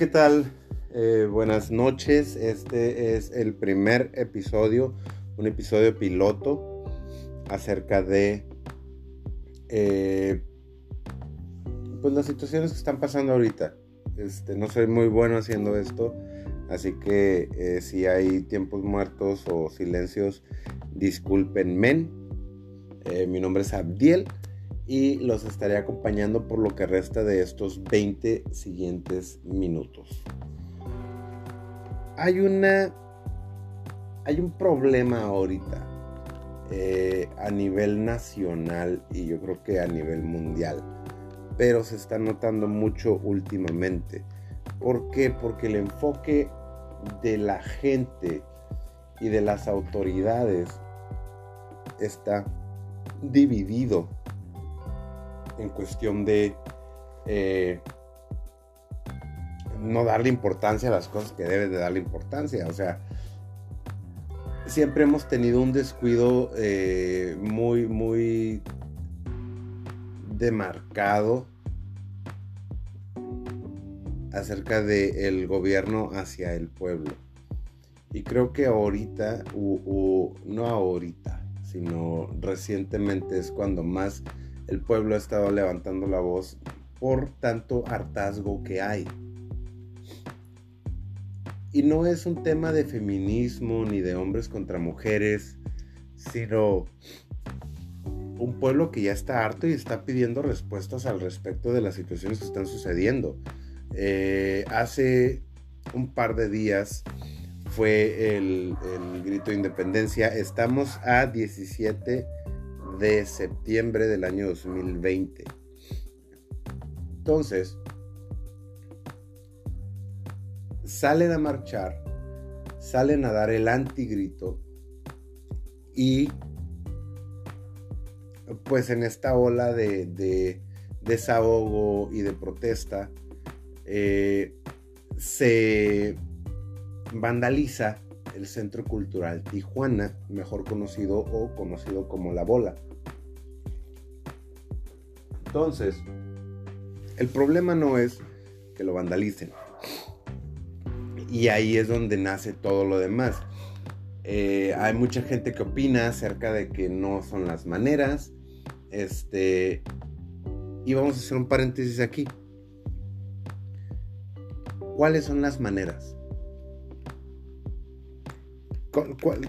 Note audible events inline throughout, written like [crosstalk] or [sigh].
¿qué tal? Eh, buenas noches. Este es el primer episodio, un episodio piloto acerca de eh, pues las situaciones que están pasando ahorita. Este, no soy muy bueno haciendo esto, así que eh, si hay tiempos muertos o silencios, discúlpenme. mi nombre es Abdiel y los estaré acompañando por lo que resta de estos 20 siguientes minutos. Hay una. Hay un problema ahorita eh, a nivel nacional y yo creo que a nivel mundial, pero se está notando mucho últimamente. ¿Por qué? Porque el enfoque de la gente y de las autoridades está dividido en cuestión de eh, no darle importancia a las cosas que debes de darle importancia. O sea, siempre hemos tenido un descuido eh, muy, muy demarcado acerca del gobierno hacia el pueblo. Y creo que ahorita, no ahorita, sino recientemente es cuando más el pueblo ha estado levantando la voz por tanto hartazgo que hay. Y no es un tema de feminismo ni de hombres contra mujeres, sino un pueblo que ya está harto y está pidiendo respuestas al respecto de las situaciones que están sucediendo. Eh, hace un par de días fue el, el, grito de independencia. Estamos a 17 de septiembre del año 2020. Entonces, salen a marchar, salen a dar el antigrito y pues en esta ola de, desahogo y de protesta eh, se vandaliza el Centro Cultural Tijuana, mejor conocido o conocido como La Bola. Entonces, el problema no es que lo vandalicen. Y ahí es donde nace todo lo demás. Eh, hay mucha gente que opina acerca de que no son las maneras. Este. Y vamos a hacer un paréntesis aquí. ¿Cuáles son las maneras?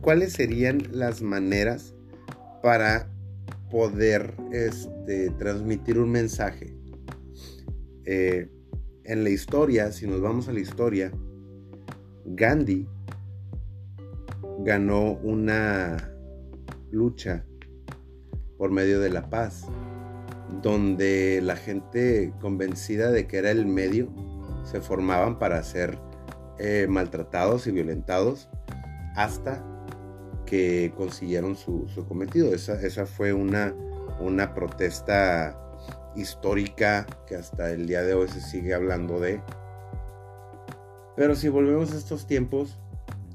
¿Cuáles serían las maneras para poder este, transmitir un mensaje. Eh, en la historia, si nos vamos a la historia, Gandhi ganó una lucha por medio de la paz, donde la gente convencida de que era el medio se formaban para ser eh, maltratados y violentados hasta que consiguieron su, cometido. Esa, fue una, una protesta histórica que hasta el día de hoy se sigue hablando de. Pero si volvemos a estos tiempos,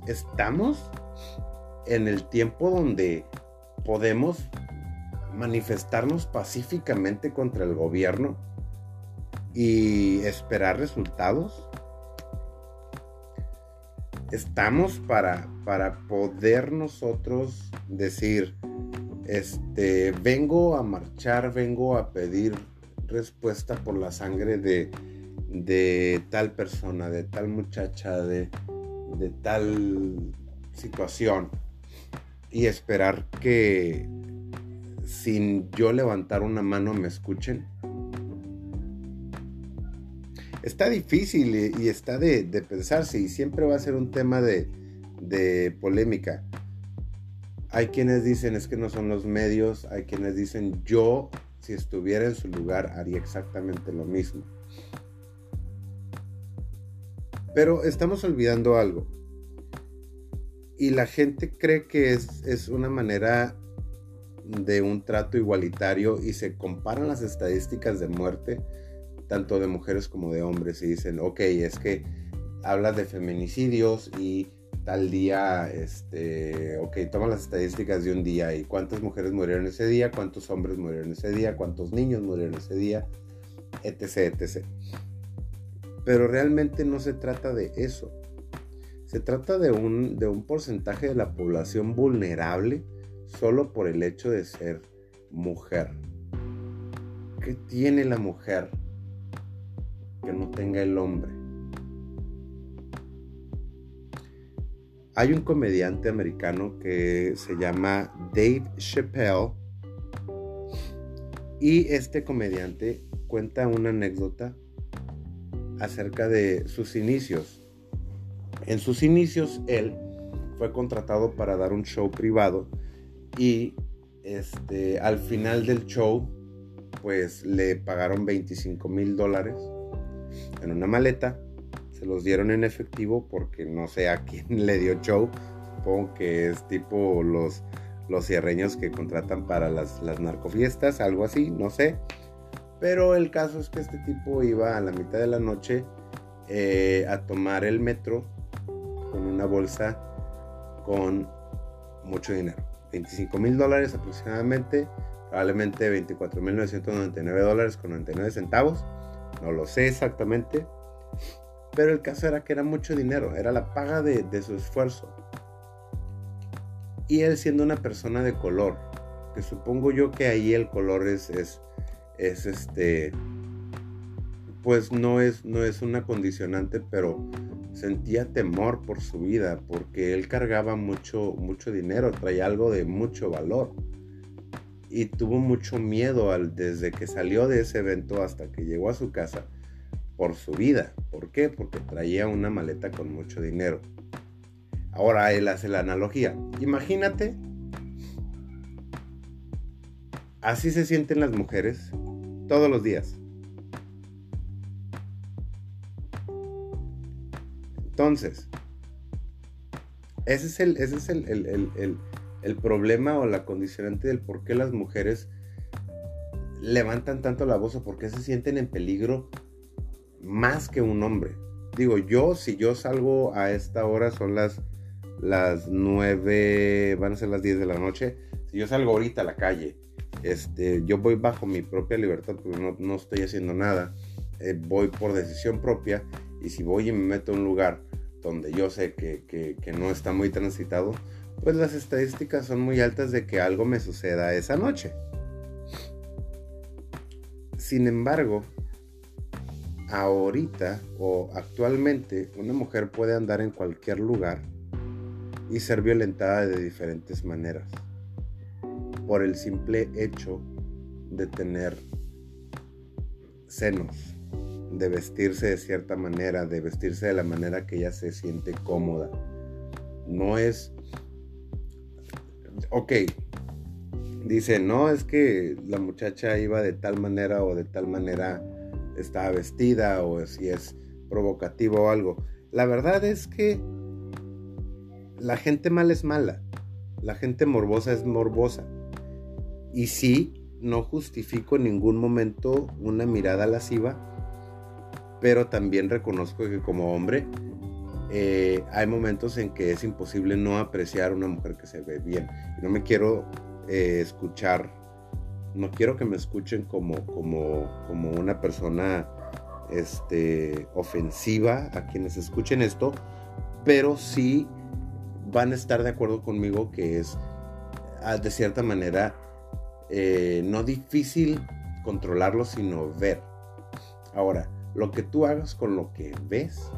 estamos en el tiempo donde podemos manifestarnos pacíficamente contra el gobierno y esperar resultados estamos para, para poder nosotros decir, este, vengo a marchar, vengo a pedir respuesta por la sangre de, de tal persona, de tal muchacha, de, de tal situación. Y esperar que sin yo levantar una mano me escuchen está difícil y, está de, pensarse y siempre va a ser un tema de, polémica. Hay quienes dicen es que no son los medios, hay quienes dicen yo si estuviera en su lugar haría exactamente lo mismo. Pero estamos olvidando algo. Y la gente cree que es, una manera de un trato igualitario y se comparan las estadísticas de muerte tanto de mujeres como de hombres y dicen, ok, es que hablas de feminicidios y tal día, este, ok, toma las estadísticas de un día y cuántas mujeres murieron ese día, cuántos hombres murieron ese día, cuántos niños murieron ese día, etc., etc. Pero realmente no se trata de eso. Se trata de un, de un porcentaje de la población vulnerable solo por el hecho de ser mujer. ¿Qué tiene la mujer no tenga el hombre? Hay un comediante americano que se llama Dave Chappelle y este comediante cuenta una anécdota acerca de sus inicios. En sus inicios él fue contratado para dar un show privado y este, al final del show pues le pagaron 25 mil dólares en una maleta se los dieron en efectivo porque no sé a quién [laughs] le dio show. Supongo que es tipo los, los cierreños que contratan para las, las narcofiestas, algo así, no sé. Pero el caso es que este tipo iba a la mitad de la noche eh, a tomar el metro con una bolsa con mucho dinero. 25 mil dólares aproximadamente, probablemente 24 mil 999 dólares con 99 centavos. No lo sé exactamente. Pero el caso era que era mucho dinero, era la paga de, su esfuerzo. Y él siendo una persona de color, que supongo yo que ahí el color es, es, es este, pues no es, no es una condicionante, pero sentía temor por su vida, porque él cargaba mucho, mucho dinero, traía algo de mucho valor. Y tuvo mucho miedo al, desde que salió de ese evento hasta que llegó a su casa por su vida. ¿Por qué? Porque traía una maleta con mucho dinero. Ahora él hace la analogía. Imagínate, así se sienten las mujeres todos los días. Entonces, ese es el, ese es el, el problema o la condicionante del por qué las mujeres levantan tanto la voz o por qué se sienten en peligro más que un hombre. Digo, yo, si yo salgo a esta hora, son las, las 9, van a ser las 10 de la noche. Si yo salgo ahorita a la calle, este, yo voy bajo mi propia libertad porque no, no estoy haciendo nada. Eh, voy por decisión propia y si voy y me meto a un lugar donde yo sé que, que no está muy transitado, pues las estadísticas son muy altas de que algo me suceda esa noche. Sin embargo, ahorita o actualmente una mujer puede andar en cualquier lugar y ser violentada de diferentes maneras por el simple hecho de tener senos, de vestirse de cierta manera, de vestirse de la manera que ella se siente cómoda. No es... Ok, dice, no es que la muchacha iba de tal manera o de tal manera está vestida o si es provocativo o algo. La verdad es que la gente mala es mala, la gente morbosa es morbosa. Y sí, no justifico en ningún momento una mirada lasciva, pero también reconozco que como hombre eh, hay momentos en que es imposible no apreciar una mujer que se ve bien. No me quiero eh, escuchar no quiero que me escuchen como, como, como una persona este, ofensiva a quienes escuchen esto, pero sí van a estar de acuerdo conmigo que es ah, de cierta manera eh, no difícil controlarlo, sino ver. Ahora, lo que tú hagas con lo que ves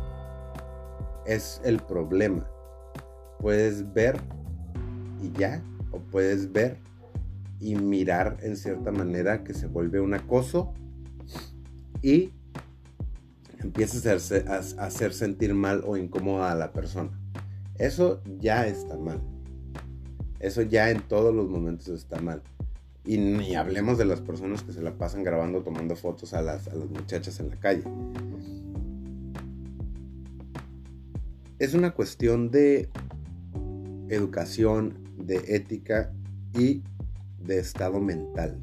es el problema. Puedes ver y ya, o puedes ver y mirar en cierta manera que se vuelve un acoso y empieza a, hacer sentir mal o incómoda a la persona. Eso ya está mal. Eso ya en todos los momentos está mal. Y ni hablemos de las personas que se la pasan grabando, tomando fotos a las, a las muchachas en la calle. Es una cuestión de educación, de ética y de estado mental.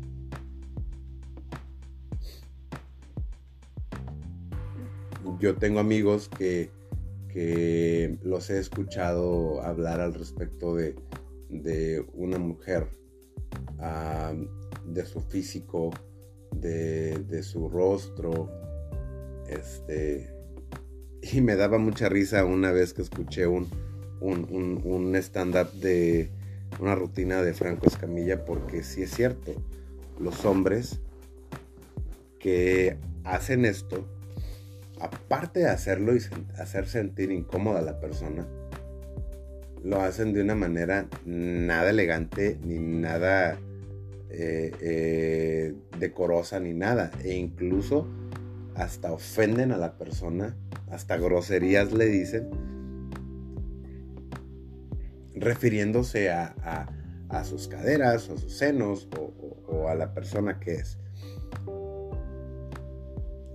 Yo tengo amigos que, que los he escuchado hablar al respecto de, de una mujer, de su físico, de, de, su rostro, este, Y me daba mucha risa una vez que escuché un, un, un, stand-up de una rutina de Franco Escamilla, porque sí es cierto, los hombres que hacen esto, aparte de hacerlo y hacer sentir incómoda a la persona, lo hacen de una manera nada elegante ni nada eh, eh, decorosa ni nada. E incluso hasta ofenden a la persona, hasta groserías le dicen, refiriéndose a, sus caderas o a sus senos o, a la persona que es.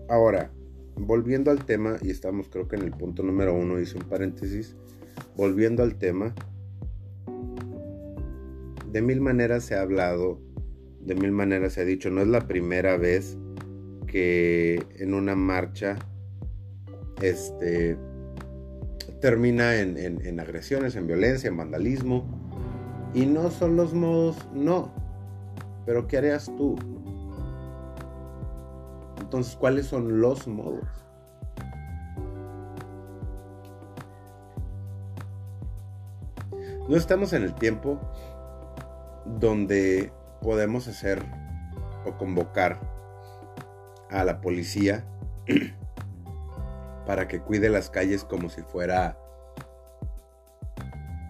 Ahora, volviendo al tema, y estamos creo que en el punto número uno, hice un paréntesis, volviendo al tema, de mil maneras se ha hablado, de mil maneras se ha dicho, no es la primera vez que en una marcha este, termina en, agresiones, en violencia, en vandalismo. Y no son los modos, no. Pero ¿qué harías tú? Entonces, ¿cuáles son los modos? No estamos en el tiempo donde podemos hacer o convocar a la policía para que cuide las calles como si fuera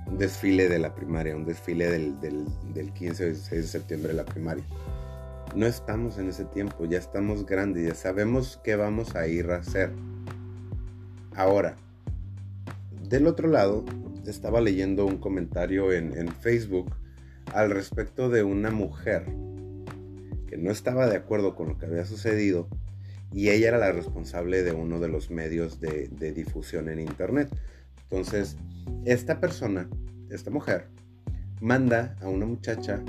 un desfile de la primaria, un desfile del, del 15 o 16 de septiembre de la primaria. No estamos en ese tiempo, ya estamos grandes, ya sabemos qué vamos a ir a hacer. Ahora, del otro lado, estaba leyendo un comentario en, en Facebook al respecto de una mujer que no estaba de acuerdo con lo que había sucedido y ella era la responsable de uno de los medios de, difusión en internet. Entonces, esta persona, esta mujer, manda a una muchacha,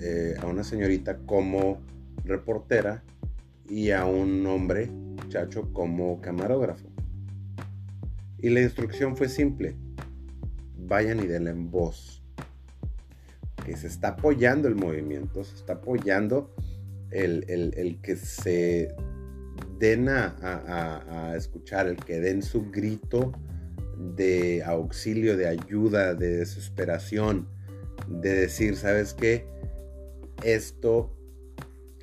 eh, a una señorita como reportera y a un hombre, muchacho, como camarógrafo. Y la instrucción fue simple, vayan y denle en voz. Que se está apoyando el movimiento, se está apoyando el, el que se den a, escuchar, el que den su grito de auxilio, de ayuda, de desesperación, de decir, ¿sabes qué? Esto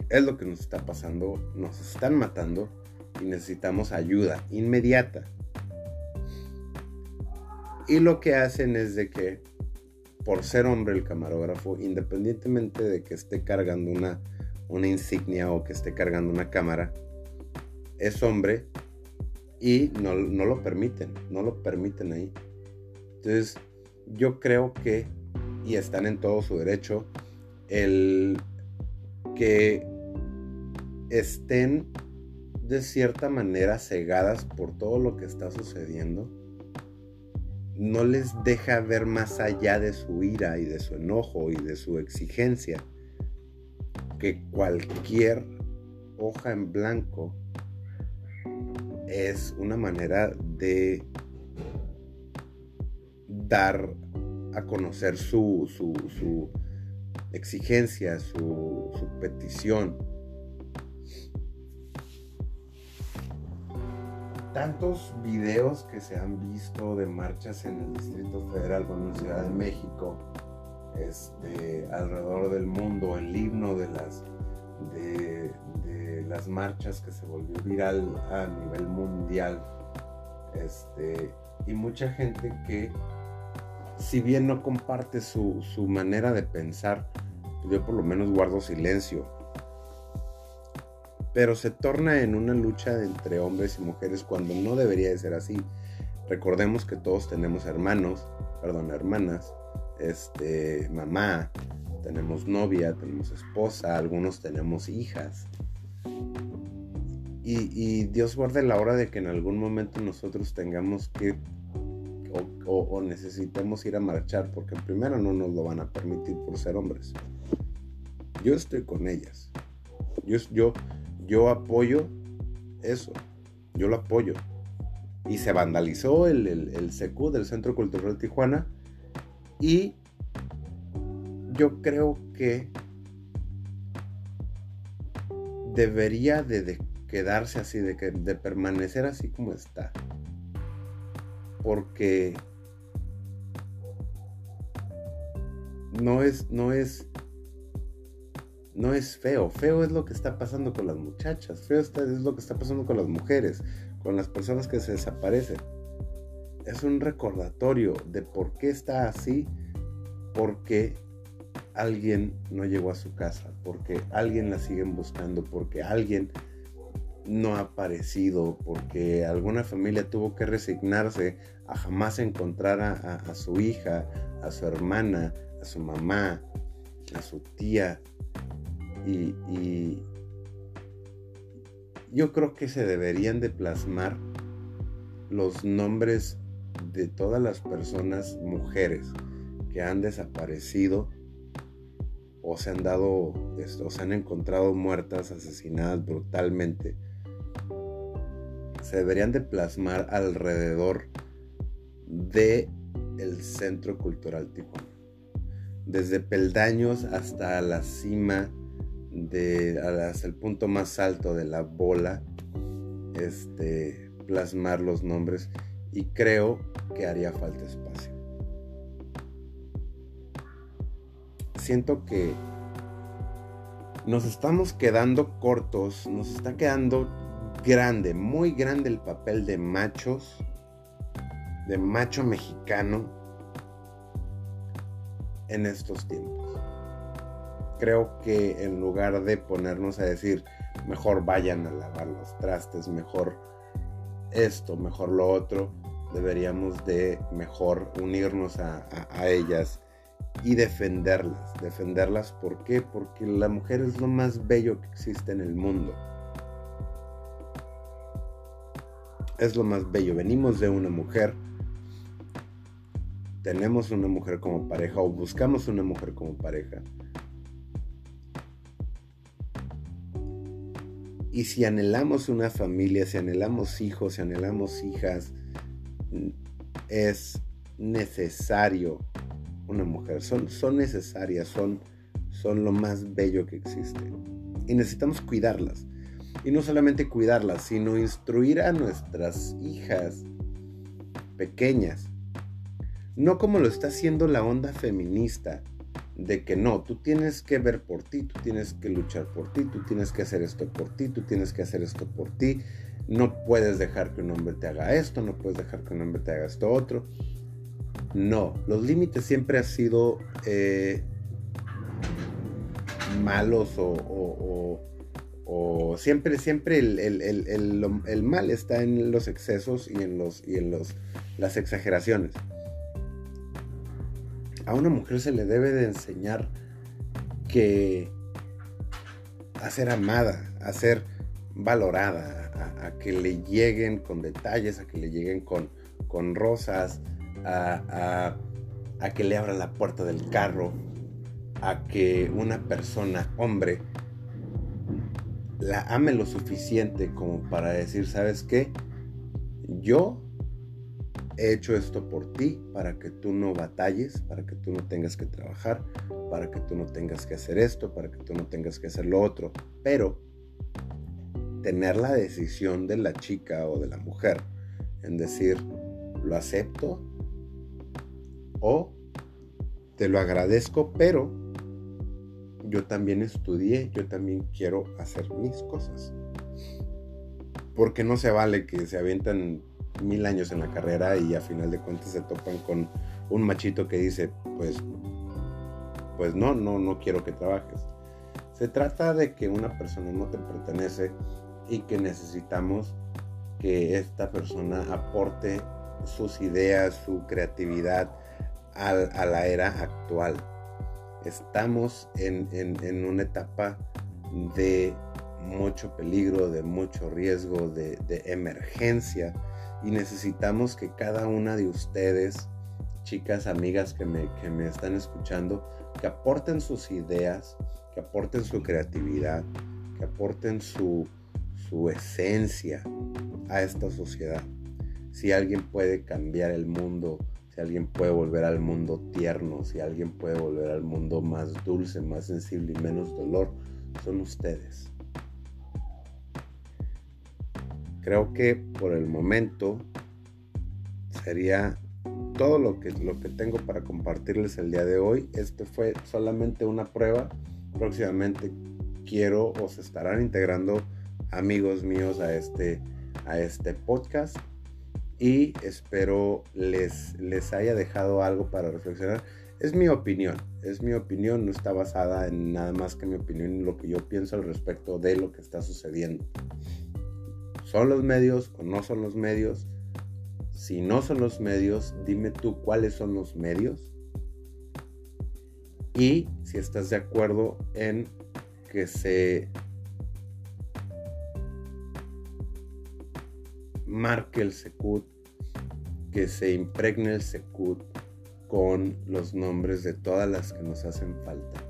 es lo que nos está pasando, nos están matando y necesitamos ayuda inmediata. Y lo que hacen es de que, por ser hombre el camarógrafo, independientemente de que esté cargando una, una insignia o que esté cargando una cámara, es hombre y no, lo permiten, no lo permiten ahí. Entonces, yo creo que, y están en todo su derecho, el que estén de cierta manera cegadas por todo lo que está sucediendo, no les deja ver más allá de su ira y de su enojo y de su exigencia que cualquier hoja en blanco es una manera de dar a conocer su, su, exigencia, su, petición. Tantos videos que se han visto de marchas en el Distrito Federal, o en Ciudad de México, este, alrededor del mundo, el himno de las las marchas que se volvió viral a nivel mundial. Este, y mucha gente que, si bien no comparte su, manera de pensar, yo por lo menos guardo silencio. Pero se torna en una lucha entre hombres y mujeres cuando no debería de ser así. Recordemos que todos tenemos hermanos, perdón, hermanas, este, mamá, tenemos novia, tenemos esposa, algunos tenemos hijas. Y, Dios guarde la hora de que en algún momento nosotros tengamos que o, necesitemos ir a marchar, porque primero no nos lo van a permitir por ser hombres. Yo estoy con ellas. Yo, yo, yo apoyo eso. Yo lo apoyo. Y se vandalizó el, el, el CQ del Centro Cultural Tijuana. Y yo creo que debería de, quedarse así, de, que, de permanecer así como está. porque no es, no es, no es feo. Feo es lo que está pasando con las muchachas. Feo es lo que está pasando con las mujeres, con las personas que se desaparecen. Es un recordatorio de por qué está así, porque alguien no llegó a su casa, porque alguien la siguen buscando, porque alguien no ha aparecido, porque alguna familia tuvo que resignarse a jamás encontrar a, su hija, a su hermana, a su mamá, a su tía. Y, y yo creo que se deberían de plasmar los nombres de todas las personas, mujeres, que han desaparecido o se han dado, o se han encontrado muertas, asesinadas brutalmente, se deberían de plasmar alrededor de el Centro Cultural Tijuana. Desde peldaños hasta la cima, de, hasta el punto más alto de la bola, este, plasmar los nombres y creo que haría falta espacio. Siento que nos estamos quedando cortos, nos está quedando grande, muy grande el papel de machos, de macho mexicano en estos tiempos. Creo que en lugar de ponernos a decir, mejor vayan a lavar los trastes, mejor esto, mejor lo otro, deberíamos de mejor unirnos a, ellas y defenderlas. Defenderlas, ¿por qué? Porque la mujer es lo más bello que existe en el mundo. Es lo más bello. Venimos de una mujer. Tenemos una mujer como pareja o buscamos una mujer como pareja. Y si anhelamos una familia, si anhelamos hijos, si anhelamos hijas, es necesario una mujer. Son, son necesarias, son, son lo más bello que existe. Y necesitamos cuidarlas. Y no solamente cuidarlas, sino instruir a nuestras hijas pequeñas. No como lo está haciendo la onda feminista, de que no, tú tienes que ver por ti, tú tienes que luchar por ti, tú tienes que hacer esto por ti, tú tienes que hacer esto por ti, no puedes dejar que un hombre te haga esto, no puedes dejar que un hombre te haga esto otro. No, los límites siempre han sido eh, malos o, siempre, siempre el, mal está en los excesos y en, los, y en los, las exageraciones. A una mujer se le debe de enseñar que a ser amada, a ser valorada, a, que le lleguen con detalles, a que le lleguen con, con rosas, a, a, que le abra la puerta del carro, a que una persona, hombre, la ame lo suficiente como para decir, ¿sabes qué? Yo he hecho esto por ti para que tú no batalles, para que tú no tengas que trabajar, para que tú no tengas que hacer esto, para que tú no tengas que hacer lo otro. Pero tener la decisión de la chica o de la mujer en decir, lo acepto o te lo agradezco, pero yo también estudié, yo también quiero hacer mis cosas. Porque no se vale que se avientan mil años en la carrera y a final de cuentas se topan con un machito que dice, pues, pues no, no, no quiero que trabajes. Se trata de que una persona no te pertenece y que necesitamos que esta persona aporte sus ideas, su creatividad a, la era actual. Estamos en, una etapa de mucho peligro, de mucho riesgo, de, de emergencia y necesitamos que cada una de ustedes, chicas, amigas que me, que me están escuchando, que aporten sus ideas, que aporten su creatividad, que aporten su, su esencia a esta sociedad. Si alguien puede cambiar el mundo, si alguien puede volver al mundo tierno, si alguien puede volver al mundo más dulce, más sensible y menos dolor, son ustedes. Creo que por el momento sería todo lo que, lo que tengo para compartirles el día de hoy. Este fue solamente una prueba. Próximamente quiero o se estarán integrando amigos míos a este, a este podcast y espero les, les haya dejado algo para reflexionar. Es mi opinión, es mi opinión, no está basada en nada más que mi opinión, en lo que yo pienso al respecto de lo que está sucediendo. ¿Son los medios o no son los medios? Si no son los medios, dime tú cuáles son los medios. Y si estás de acuerdo en que se marque el Secut, que se impregne el Secut con los nombres de todas las que nos hacen falta.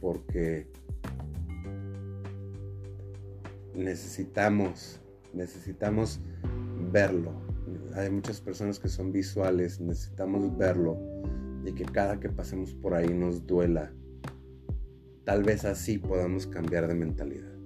Porque necesitamos, necesitamos verlo. Hay muchas personas que son visuales, necesitamos verlo y que cada que pasemos por ahí nos duela. Tal vez así podamos cambiar de mentalidad.